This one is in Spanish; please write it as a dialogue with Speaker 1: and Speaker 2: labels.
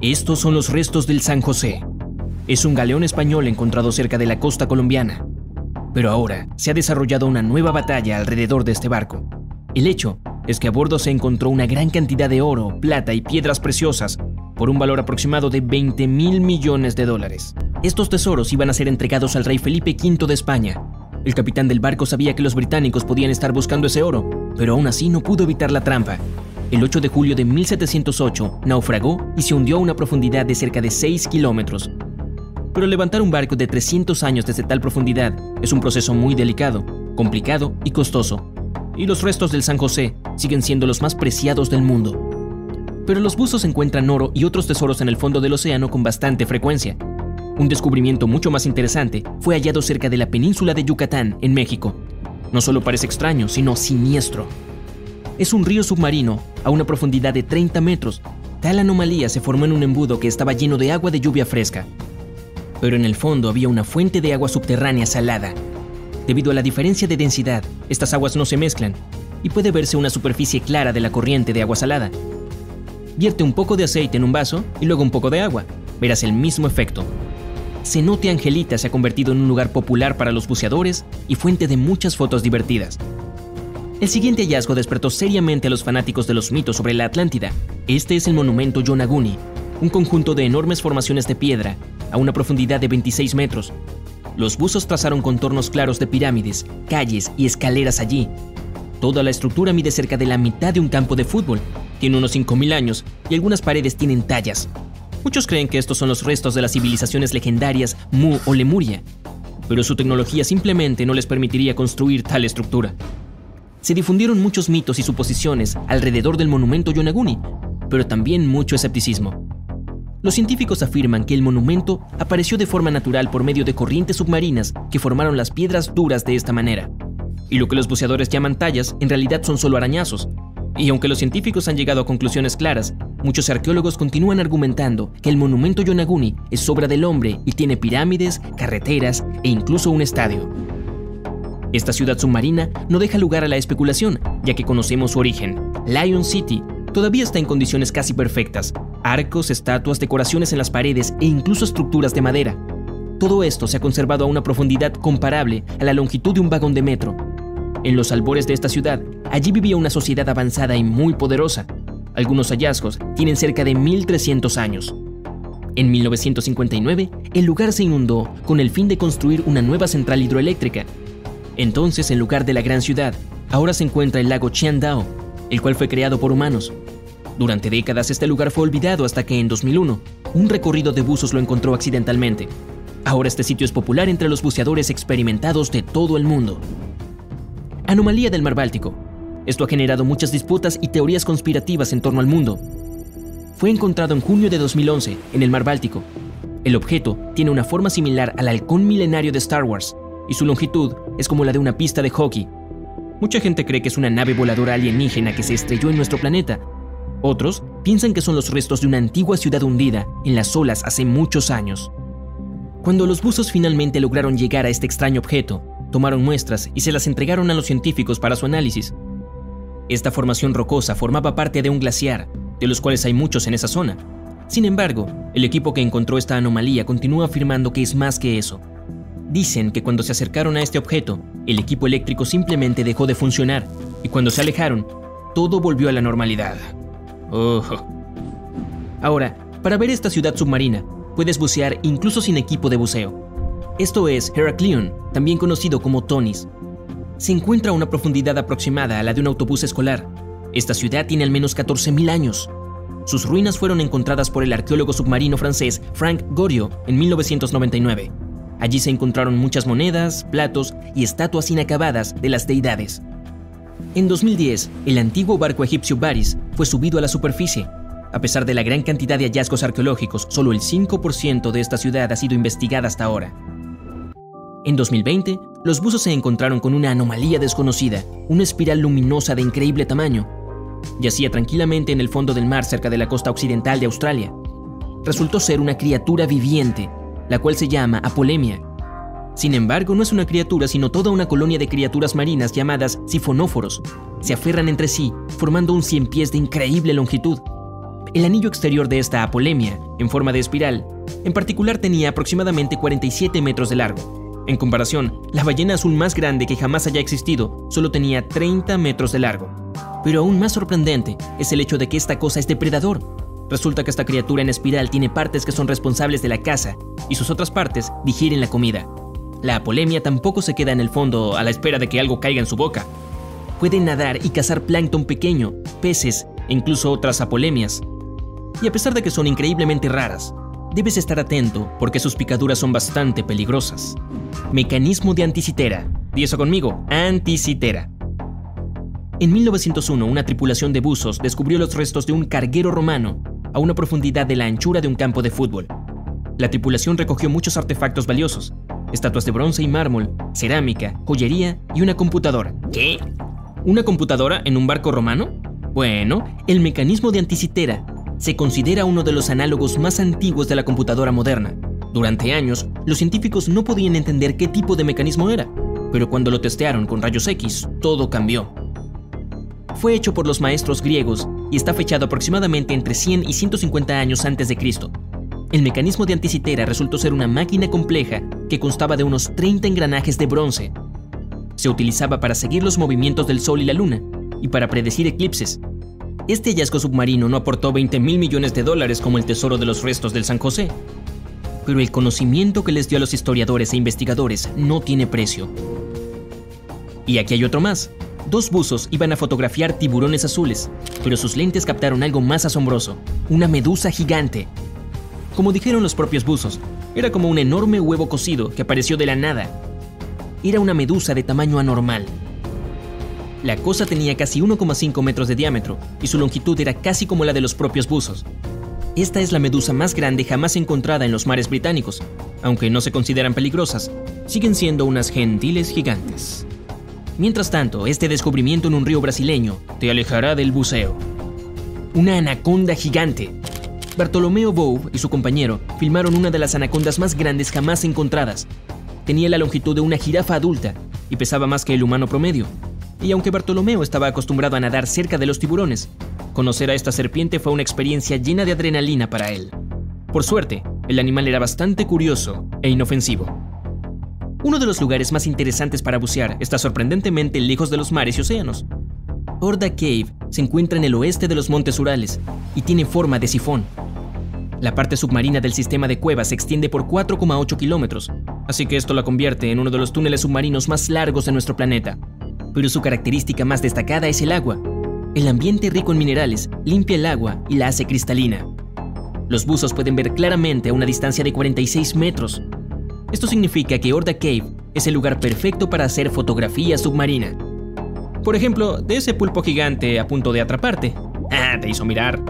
Speaker 1: Estos son los restos del San José. Es un galeón español encontrado cerca de la costa colombiana. Pero ahora se ha desarrollado una nueva batalla alrededor de este barco. El hecho es que a bordo se encontró una gran cantidad de oro, plata y piedras preciosas por un valor aproximado de 20 mil millones de dólares. Estos tesoros iban a ser entregados al rey Felipe V de España. El capitán del barco sabía que los británicos podían estar buscando ese oro, pero aún así no pudo evitar la trampa. El 8 de julio de 1708 naufragó y se hundió a una profundidad de cerca de 6 kilómetros. Pero levantar un barco de 300 años desde tal profundidad es un proceso muy delicado, complicado y costoso. Y los restos del San José siguen siendo los más preciados del mundo. Pero los buzos encuentran oro y otros tesoros en el fondo del océano con bastante frecuencia. Un descubrimiento mucho más interesante fue hallado cerca de la península de Yucatán, en México. No solo parece extraño, sino siniestro. Es un río submarino a una profundidad de 30 metros. Tal anomalía se formó en un embudo que estaba lleno de agua de lluvia fresca. Pero en el fondo había una fuente de agua subterránea salada. Debido a la diferencia de densidad, estas aguas no se mezclan y puede verse una superficie clara de la corriente de agua salada. Vierte un poco de aceite en un vaso y luego un poco de agua. Verás el mismo efecto. Cenote Angelita se ha convertido en un lugar popular para los buceadores y fuente de muchas fotos divertidas. El siguiente hallazgo despertó seriamente a los fanáticos de los mitos sobre la Atlántida. Este es el monumento Yonaguni, un conjunto de enormes formaciones de piedra a una profundidad de 26 metros. Los buzos trazaron contornos claros de pirámides, calles y escaleras allí. Toda la estructura mide cerca de la mitad de un campo de fútbol, tiene unos 5.000 años y algunas paredes tienen tallas. Muchos creen que estos son los restos de las civilizaciones legendarias Mu o Lemuria, pero su tecnología simplemente no les permitiría construir tal estructura se difundieron muchos mitos y suposiciones alrededor del monumento Yonaguni, pero también mucho escepticismo. Los científicos afirman que el monumento apareció de forma natural por medio de corrientes submarinas que formaron las piedras duras de esta manera. Y lo que los buceadores llaman tallas en realidad son solo arañazos. Y aunque los científicos han llegado a conclusiones claras, muchos arqueólogos continúan argumentando que el monumento Yonaguni es obra del hombre y tiene pirámides, carreteras e incluso un estadio. Esta ciudad submarina no deja lugar a la especulación, ya que conocemos su origen. Lion City todavía está en condiciones casi perfectas. Arcos, estatuas, decoraciones en las paredes e incluso estructuras de madera. Todo esto se ha conservado a una profundidad comparable a la longitud de un vagón de metro. En los albores de esta ciudad, allí vivía una sociedad avanzada y muy poderosa. Algunos hallazgos tienen cerca de 1300 años. En 1959, el lugar se inundó con el fin de construir una nueva central hidroeléctrica entonces, en lugar de la gran ciudad, ahora se encuentra el lago Chiandao, el cual fue creado por humanos. Durante décadas este lugar fue olvidado hasta que en 2001, un recorrido de buzos lo encontró accidentalmente. Ahora este sitio es popular entre los buceadores experimentados de todo el mundo. Anomalía del Mar Báltico. Esto ha generado muchas disputas y teorías conspirativas en torno al mundo. Fue encontrado en junio de 2011 en el Mar Báltico. El objeto tiene una forma similar al halcón milenario de Star Wars, y su longitud es como la de una pista de hockey. Mucha gente cree que es una nave voladora alienígena que se estrelló en nuestro planeta. Otros piensan que son los restos de una antigua ciudad hundida en las olas hace muchos años. Cuando los buzos finalmente lograron llegar a este extraño objeto, tomaron muestras y se las entregaron a los científicos para su análisis. Esta formación rocosa formaba parte de un glaciar, de los cuales hay muchos en esa zona. Sin embargo, el equipo que encontró esta anomalía continúa afirmando que es más que eso. Dicen que cuando se acercaron a este objeto, el equipo eléctrico simplemente dejó de funcionar y cuando se alejaron, todo volvió a la normalidad. Ahora, para ver esta ciudad submarina, puedes bucear incluso sin equipo de buceo. Esto es Heraklion, también conocido como Tonis. Se encuentra a una profundidad aproximada a la de un autobús escolar. Esta ciudad tiene al menos 14.000 años. Sus ruinas fueron encontradas por el arqueólogo submarino francés Frank Goriot en 1999. Allí se encontraron muchas monedas, platos y estatuas inacabadas de las deidades. En 2010, el antiguo barco egipcio Baris fue subido a la superficie. A pesar de la gran cantidad de hallazgos arqueológicos, solo el 5% de esta ciudad ha sido investigada hasta ahora. En 2020, los buzos se encontraron con una anomalía desconocida, una espiral luminosa de increíble tamaño. Yacía tranquilamente en el fondo del mar cerca de la costa occidental de Australia. Resultó ser una criatura viviente, la cual se llama Apolemia. Sin embargo, no es una criatura, sino toda una colonia de criaturas marinas llamadas sifonóforos. Se aferran entre sí, formando un cien pies de increíble longitud. El anillo exterior de esta apolemia, en forma de espiral, en particular tenía aproximadamente 47 metros de largo. En comparación, la ballena azul más grande que jamás haya existido solo tenía 30 metros de largo. Pero aún más sorprendente es el hecho de que esta cosa es depredador. Resulta que esta criatura en espiral tiene partes que son responsables de la caza y sus otras partes digieren la comida. La apolemia tampoco se queda en el fondo a la espera de que algo caiga en su boca. Puede nadar y cazar plancton pequeño, peces e incluso otras apolemias. Y a pesar de que son increíblemente raras, debes estar atento porque sus picaduras son bastante peligrosas. Mecanismo de anticitera. Di eso conmigo, anticitera. En 1901, una tripulación de buzos descubrió los restos de un carguero romano a una profundidad de la anchura de un campo de fútbol. La tripulación recogió muchos artefactos valiosos, estatuas de bronce y mármol, cerámica, joyería y una computadora. ¿Qué? ¿Una computadora en un barco romano? Bueno, el mecanismo de anticitera se considera uno de los análogos más antiguos de la computadora moderna. Durante años, los científicos no podían entender qué tipo de mecanismo era, pero cuando lo testearon con rayos X, todo cambió. Fue hecho por los maestros griegos y está fechado aproximadamente entre 100 y 150 años antes de Cristo. El mecanismo de anticitera resultó ser una máquina compleja que constaba de unos 30 engranajes de bronce. Se utilizaba para seguir los movimientos del Sol y la Luna y para predecir eclipses. Este hallazgo submarino no aportó 20 mil millones de dólares como el tesoro de los restos del San José, pero el conocimiento que les dio a los historiadores e investigadores no tiene precio. Y aquí hay otro más. Dos buzos iban a fotografiar tiburones azules, pero sus lentes captaron algo más asombroso, una medusa gigante como dijeron los propios buzos, era como un enorme huevo cocido que apareció de la nada. Era una medusa de tamaño anormal. La cosa tenía casi 1,5 metros de diámetro y su longitud era casi como la de los propios buzos. Esta es la medusa más grande jamás encontrada en los mares británicos. Aunque no se consideran peligrosas, siguen siendo unas gentiles gigantes. Mientras tanto, este descubrimiento en un río brasileño te alejará del buceo. Una anaconda gigante Bartolomeo Bove y su compañero filmaron una de las anacondas más grandes jamás encontradas. Tenía la longitud de una jirafa adulta y pesaba más que el humano promedio. Y aunque Bartolomeo estaba acostumbrado a nadar cerca de los tiburones, conocer a esta serpiente fue una experiencia llena de adrenalina para él. Por suerte, el animal era bastante curioso e inofensivo. Uno de los lugares más interesantes para bucear está sorprendentemente lejos de los mares y océanos. Horda Cave se encuentra en el oeste de los Montes Urales y tiene forma de sifón. La parte submarina del sistema de cuevas se extiende por 4,8 kilómetros, así que esto la convierte en uno de los túneles submarinos más largos de nuestro planeta. Pero su característica más destacada es el agua. El ambiente rico en minerales limpia el agua y la hace cristalina. Los buzos pueden ver claramente a una distancia de 46 metros. Esto significa que Orda Cave es el lugar perfecto para hacer fotografía submarina. Por ejemplo, de ese pulpo gigante a punto de atraparte. Ah, te hizo mirar.